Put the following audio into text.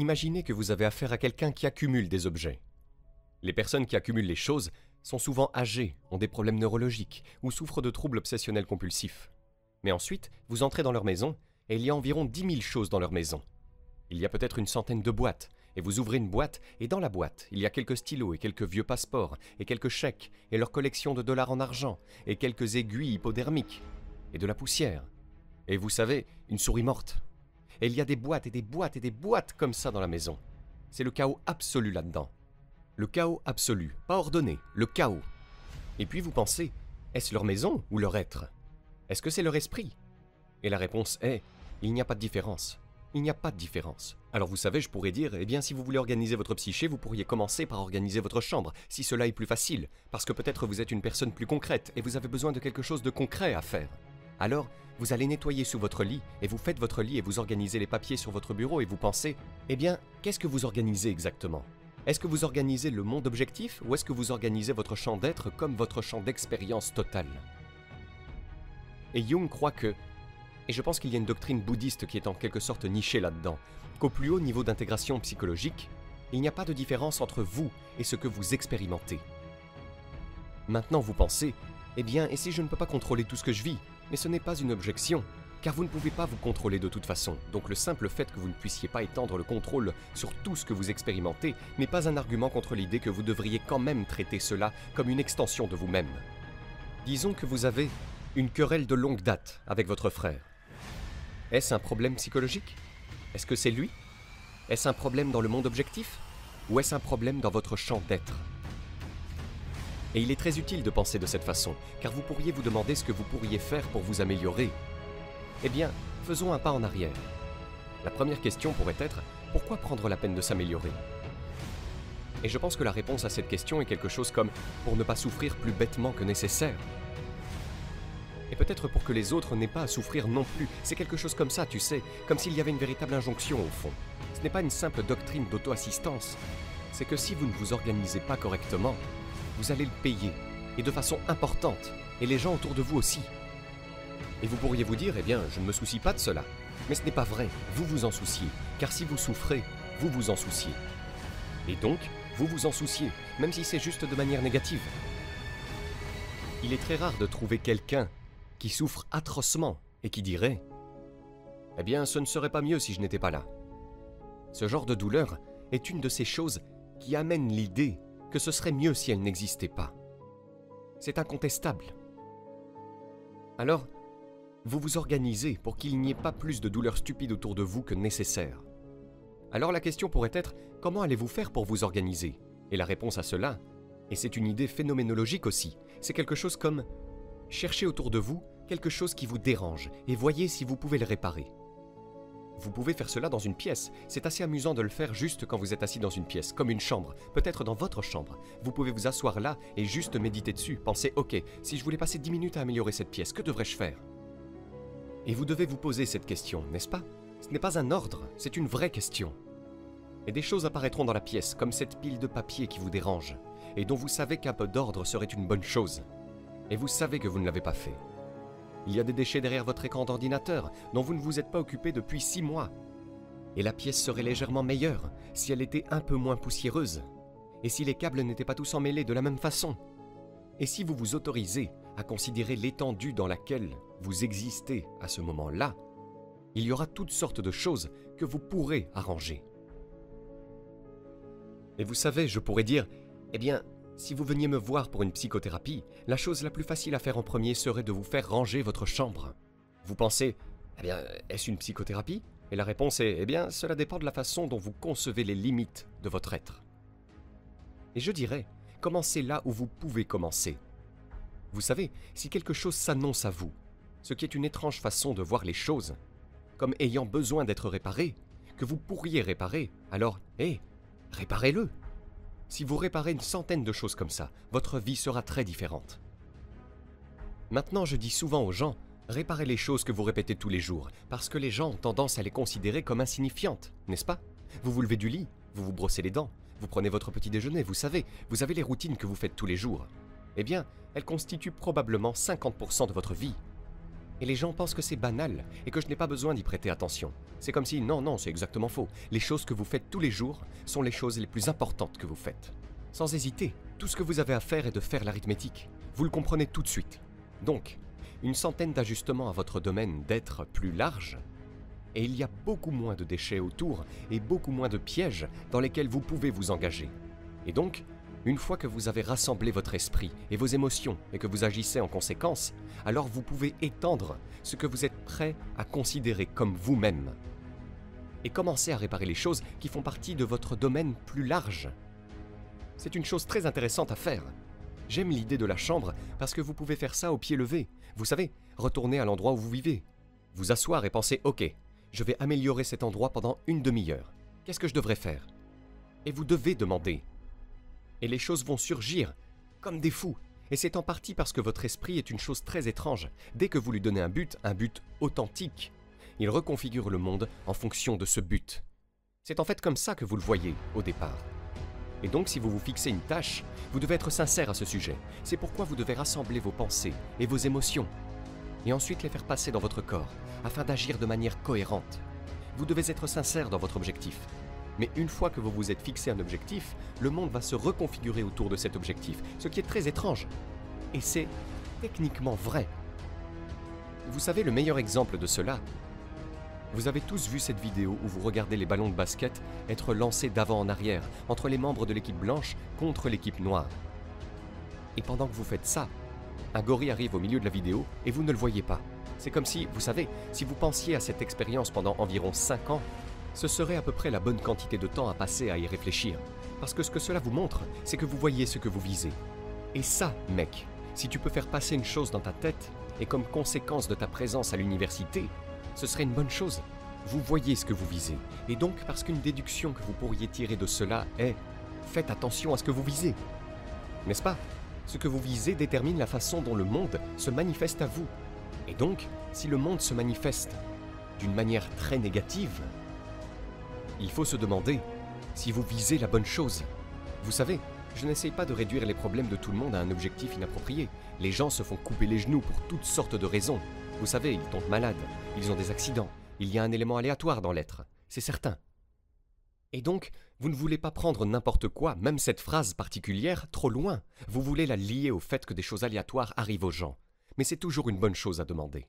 Imaginez que vous avez affaire à quelqu'un qui accumule des objets. Les personnes qui accumulent les choses sont souvent âgées, ont des problèmes neurologiques ou souffrent de troubles obsessionnels compulsifs. Mais ensuite, vous entrez dans leur maison et il y a environ 10 000 choses dans leur maison. Il y a peut-être une centaine de boîtes, et vous ouvrez une boîte, et dans la boîte, il y a quelques stylos et quelques vieux passeports, et quelques chèques, et leur collection de dollars en argent, et quelques aiguilles hypodermiques, et de la poussière. Et vous savez, une souris morte. Et il y a des boîtes et des boîtes et des boîtes comme ça dans la maison. C'est le chaos absolu là-dedans. Le chaos absolu, pas ordonné, le chaos. Et puis vous pensez, est-ce leur maison ou leur être? Est-ce que c'est leur esprit? Et la réponse est, il n'y a pas de différence. Il n'y a pas de différence. Alors vous savez, je pourrais dire, eh bien si vous voulez organiser votre psyché, vous pourriez commencer par organiser votre chambre, si cela est plus facile, parce que peut-être vous êtes une personne plus concrète et vous avez besoin de quelque chose de concret à faire. Alors, vous allez nettoyer sous votre lit, et vous faites votre lit et vous organisez les papiers sur votre bureau et vous pensez, eh bien, qu'est-ce que vous organisez exactement? Est-ce que vous organisez le monde objectif ou est-ce que vous organisez votre champ d'être comme votre champ d'expérience totale? Et Jung croit que et je pense qu'il y a une doctrine bouddhiste qui est en quelque sorte nichée là-dedans, qu'au plus haut niveau d'intégration psychologique, il n'y a pas de différence entre vous et ce que vous expérimentez. Maintenant vous pensez, eh bien, et si je ne peux pas contrôler tout ce que je vis Mais ce n'est pas une objection, car vous ne pouvez pas vous contrôler de toute façon, donc le simple fait que vous ne puissiez pas étendre le contrôle sur tout ce que vous expérimentez n'est pas un argument contre l'idée que vous devriez quand même traiter cela comme une extension de vous-même. Disons que vous avez une querelle de longue date avec votre frère. Est-ce un problème psychologique? Est-ce que c'est lui? Est-ce un problème dans le monde objectif? Ou est-ce un problème dans votre champ d'être? Et il est très utile de penser de cette façon, car vous pourriez vous demander ce que vous pourriez faire pour vous améliorer. Eh bien, faisons un pas en arrière. La première question pourrait être, pourquoi prendre la peine de s'améliorer? Et je pense que la réponse à cette question est quelque chose comme, pour ne pas souffrir plus bêtement que nécessaire et peut-être pour que les autres n'aient pas à souffrir non plus. C'est quelque chose comme ça, tu sais, comme s'il y avait une véritable injonction au fond. Ce n'est pas une simple doctrine d'auto-assistance. C'est que si vous ne vous organisez pas correctement, vous allez le payer, et de façon importante, et les gens autour de vous aussi. Et vous pourriez vous dire, eh bien, je ne me soucie pas de cela. Mais ce n'est pas vrai, vous vous en souciez, car si vous souffrez, vous vous en souciez. Et donc, vous vous en souciez, même si c'est juste de manière négative. Il est très rare de trouver quelqu'un qui souffre atrocement et qui dirait ⁇ Eh bien, ce ne serait pas mieux si je n'étais pas là ⁇ Ce genre de douleur est une de ces choses qui amènent l'idée que ce serait mieux si elle n'existait pas. C'est incontestable. Alors, vous vous organisez pour qu'il n'y ait pas plus de douleurs stupides autour de vous que nécessaire. Alors la question pourrait être, comment allez-vous faire pour vous organiser? Et la réponse à cela, et c'est une idée phénoménologique aussi, c'est quelque chose comme Cherchez autour de vous quelque chose qui vous dérange et voyez si vous pouvez le réparer. Vous pouvez faire cela dans une pièce. C'est assez amusant de le faire juste quand vous êtes assis dans une pièce, comme une chambre, peut-être dans votre chambre. Vous pouvez vous asseoir là et juste méditer dessus. Pensez, ok, si je voulais passer 10 minutes à améliorer cette pièce, que devrais-je faire? Et vous devez vous poser cette question, n'est-ce pas? Ce n'est pas un ordre, c'est une vraie question. Et des choses apparaîtront dans la pièce, comme cette pile de papier qui vous dérange, et dont vous savez qu'un peu d'ordre serait une bonne chose et vous savez que vous ne l'avez pas fait. Il y a des déchets derrière votre écran d'ordinateur dont vous ne vous êtes pas occupé depuis six mois. Et la pièce serait légèrement meilleure si elle était un peu moins poussiéreuse. Et si les câbles n'étaient pas tous emmêlés de la même façon. Et si vous vous autorisez à considérer l'étendue dans laquelle vous existez à ce moment-là, il y aura toutes sortes de choses que vous pourrez arranger. Et vous savez, je pourrais dire, eh bien, si vous veniez me voir pour une psychothérapie, la chose la plus facile à faire en premier serait de vous faire ranger votre chambre. Vous pensez, eh bien, est-ce une psychothérapie? Et la réponse est, eh bien, cela dépend de la façon dont vous concevez les limites de votre être. Et je dirais, commencez là où vous pouvez commencer. Vous savez, si quelque chose s'annonce à vous, ce qui est une étrange façon de voir les choses, comme ayant besoin d'être réparé, que vous pourriez réparer, alors, hé, réparez-le si vous réparez une centaine de choses comme ça, votre vie sera très différente. Maintenant, je dis souvent aux gens, réparez les choses que vous répétez tous les jours, parce que les gens ont tendance à les considérer comme insignifiantes, n'est-ce pas? Vous vous levez du lit, vous vous brossez les dents, vous prenez votre petit déjeuner, vous savez, vous avez les routines que vous faites tous les jours. Eh bien, elles constituent probablement 50% de votre vie. Et les gens pensent que c'est banal et que je n'ai pas besoin d'y prêter attention. C'est comme si, non, non, c'est exactement faux. Les choses que vous faites tous les jours sont les choses les plus importantes que vous faites. Sans hésiter, tout ce que vous avez à faire est de faire l'arithmétique. Vous le comprenez tout de suite. Donc, une centaine d'ajustements à votre domaine d'être plus large, et il y a beaucoup moins de déchets autour et beaucoup moins de pièges dans lesquels vous pouvez vous engager. Et donc, une fois que vous avez rassemblé votre esprit et vos émotions et que vous agissez en conséquence, alors vous pouvez étendre ce que vous êtes prêt à considérer comme vous-même. Et commencer à réparer les choses qui font partie de votre domaine plus large. C'est une chose très intéressante à faire. J'aime l'idée de la chambre parce que vous pouvez faire ça au pied levé. Vous savez, retourner à l'endroit où vous vivez. Vous asseoir et penser OK, je vais améliorer cet endroit pendant une demi-heure. Qu'est-ce que je devrais faire? Et vous devez demander et les choses vont surgir, comme des fous. Et c'est en partie parce que votre esprit est une chose très étrange. Dès que vous lui donnez un but, un but authentique, il reconfigure le monde en fonction de ce but. C'est en fait comme ça que vous le voyez au départ. Et donc si vous vous fixez une tâche, vous devez être sincère à ce sujet. C'est pourquoi vous devez rassembler vos pensées et vos émotions, et ensuite les faire passer dans votre corps, afin d'agir de manière cohérente. Vous devez être sincère dans votre objectif, mais une fois que vous vous êtes fixé un objectif, le monde va se reconfigurer autour de cet objectif, ce qui est très étrange. Et c'est techniquement vrai. Vous savez le meilleur exemple de cela Vous avez tous vu cette vidéo où vous regardez les ballons de basket être lancés d'avant en arrière, entre les membres de l'équipe blanche contre l'équipe noire. Et pendant que vous faites ça, un gorille arrive au milieu de la vidéo et vous ne le voyez pas. C'est comme si, vous savez, si vous pensiez à cette expérience pendant environ 5 ans, ce serait à peu près la bonne quantité de temps à passer à y réfléchir. Parce que ce que cela vous montre, c'est que vous voyez ce que vous visez. Et ça, mec, si tu peux faire passer une chose dans ta tête, et comme conséquence de ta présence à l'université, ce serait une bonne chose. Vous voyez ce que vous visez. Et donc, parce qu'une déduction que vous pourriez tirer de cela est faites attention à ce que vous visez. N'est-ce pas? Ce que vous visez détermine la façon dont le monde se manifeste à vous. Et donc, si le monde se manifeste d'une manière très négative, il faut se demander si vous visez la bonne chose. Vous savez, je n'essaye pas de réduire les problèmes de tout le monde à un objectif inapproprié. Les gens se font couper les genoux pour toutes sortes de raisons. Vous savez, ils tombent malades, ils ont des accidents, il y a un élément aléatoire dans l'être, c'est certain. Et donc, vous ne voulez pas prendre n'importe quoi, même cette phrase particulière, trop loin. Vous voulez la lier au fait que des choses aléatoires arrivent aux gens. Mais c'est toujours une bonne chose à demander.